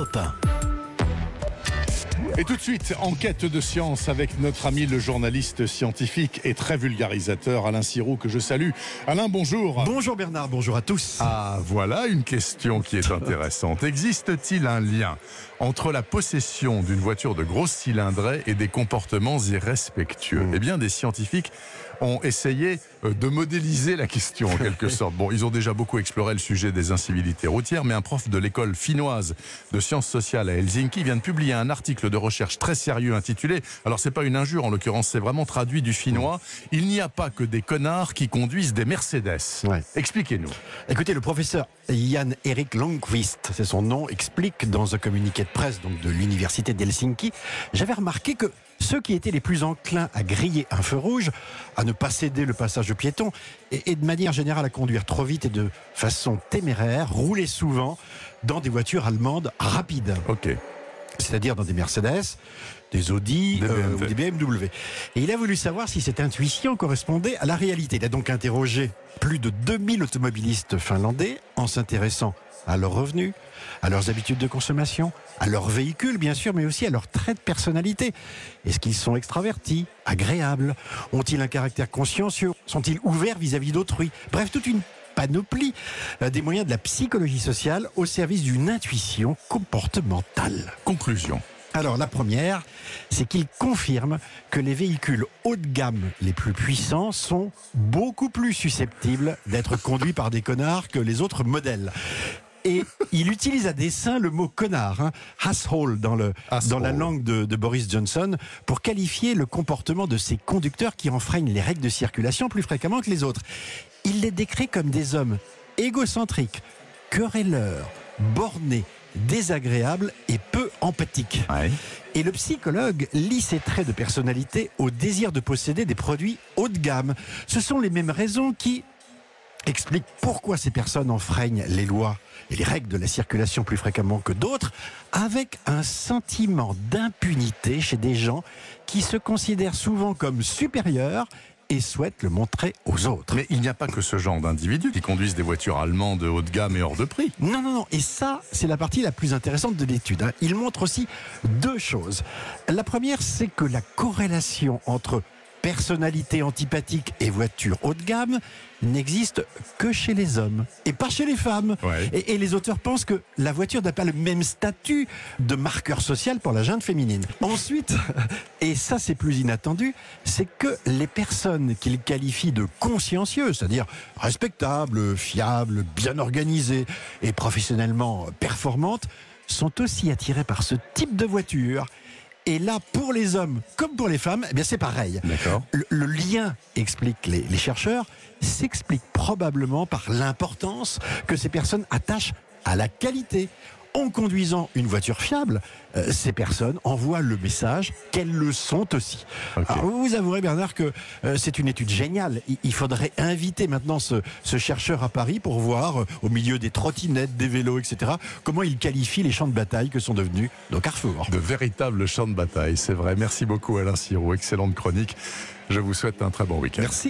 Alta. Et tout de suite, enquête de science avec notre ami le journaliste scientifique et très vulgarisateur Alain Sirou que je salue. Alain, bonjour. Bonjour Bernard, bonjour à tous. Ah, voilà une question qui est intéressante. Existe-t-il un lien entre la possession d'une voiture de grosse cylindrée et des comportements irrespectueux? Eh bien, des scientifiques ont essayé euh, de modéliser la question en quelque sorte. Bon, ils ont déjà beaucoup exploré le sujet des incivilités routières, mais un prof de l'école finnoise de sciences sociales à Helsinki vient de publier un article de recherche très sérieux intitulé, alors c'est pas une injure en l'occurrence, c'est vraiment traduit du finnois, il n'y a pas que des connards qui conduisent des Mercedes. Ouais. Expliquez-nous. Écoutez, le professeur Jan Erik Longqvist, c'est son nom, explique dans un communiqué de presse donc de l'université d'Helsinki, j'avais remarqué que ceux qui étaient les plus enclins à griller un feu rouge, à ne pas céder le passage aux piétons et, et de manière générale à conduire trop vite et de façon téméraire, roulaient souvent dans des voitures allemandes rapides. Ok. C'est-à-dire dans des Mercedes, des Audi Des euh, BMW. ou des BMW. Et il a voulu savoir si cette intuition correspondait à la réalité. Il a donc interrogé plus de 2000 automobilistes finlandais en s'intéressant à leurs revenus, à leurs habitudes de consommation, à leur véhicule bien sûr, mais aussi à leurs traits de personnalité. Est-ce qu'ils sont extravertis, agréables? Ont-ils un caractère consciencieux? Sont-ils ouverts vis-à-vis d'autrui? Bref, toute une panoplie euh, des moyens de la psychologie sociale au service d'une intuition comportementale. Conclusion. Alors la première, c'est qu'il confirme que les véhicules haut de gamme les plus puissants sont beaucoup plus susceptibles d'être conduits par des connards que les autres modèles. Et il utilise à dessein le mot connard, hein, asshole dans, le, Asshole. dans la langue de, de Boris Johnson, pour qualifier le comportement de ces conducteurs qui enfreignent les règles de circulation plus fréquemment que les autres. Il les décrit comme des hommes égocentriques, querelleurs, bornés, désagréables et peu empathiques. Ouais. Et le psychologue lie ces traits de personnalité au désir de posséder des produits haut de gamme. Ce sont les mêmes raisons qui expliquent pourquoi ces personnes enfreignent les lois et les règles de la circulation plus fréquemment que d'autres, avec un sentiment d'impunité chez des gens qui se considèrent souvent comme supérieurs et souhaitent le montrer aux autres. Mais il n'y a pas que ce genre d'individus qui conduisent des voitures allemandes de haut de gamme et hors de prix. Non, non, non. Et ça, c'est la partie la plus intéressante de l'étude. hein. Il montre aussi deux choses. La première, c'est que la corrélation entre personnalité antipathique et voiture haut de gamme n'existe que chez les hommes et pas chez les femmes. Ouais. Et, et les auteurs pensent que la voiture n'a pas le même statut de marqueur social pour la junte féminine. Ensuite, et ça c'est plus inattendu, c'est que les personnes qu'ils qualifient de consciencieuses, c'est-à-dire respectables, fiables, bien organisées et professionnellement performantes, sont aussi attirées par ce type de voiture. Et là, pour les hommes comme pour les femmes, eh bien c'est pareil. Le, le lien, expliquent les, les chercheurs, s'explique probablement par l'importance que ces personnes attachent à la qualité. En conduisant une voiture fiable, euh, ces personnes envoient le message qu'elles le sont aussi. Alors, vous vous avouerez, Bernard, que euh, c'est une étude géniale. Il, il faudrait inviter maintenant ce, ce chercheur à Paris pour voir, euh, au milieu des trottinettes, des vélos, etc., comment il qualifie les champs de bataille que sont devenus nos carrefours. De véritables champs de bataille, c'est vrai. Merci beaucoup Alain Sirou, excellente chronique. Je vous souhaite un très bon week-end. Merci.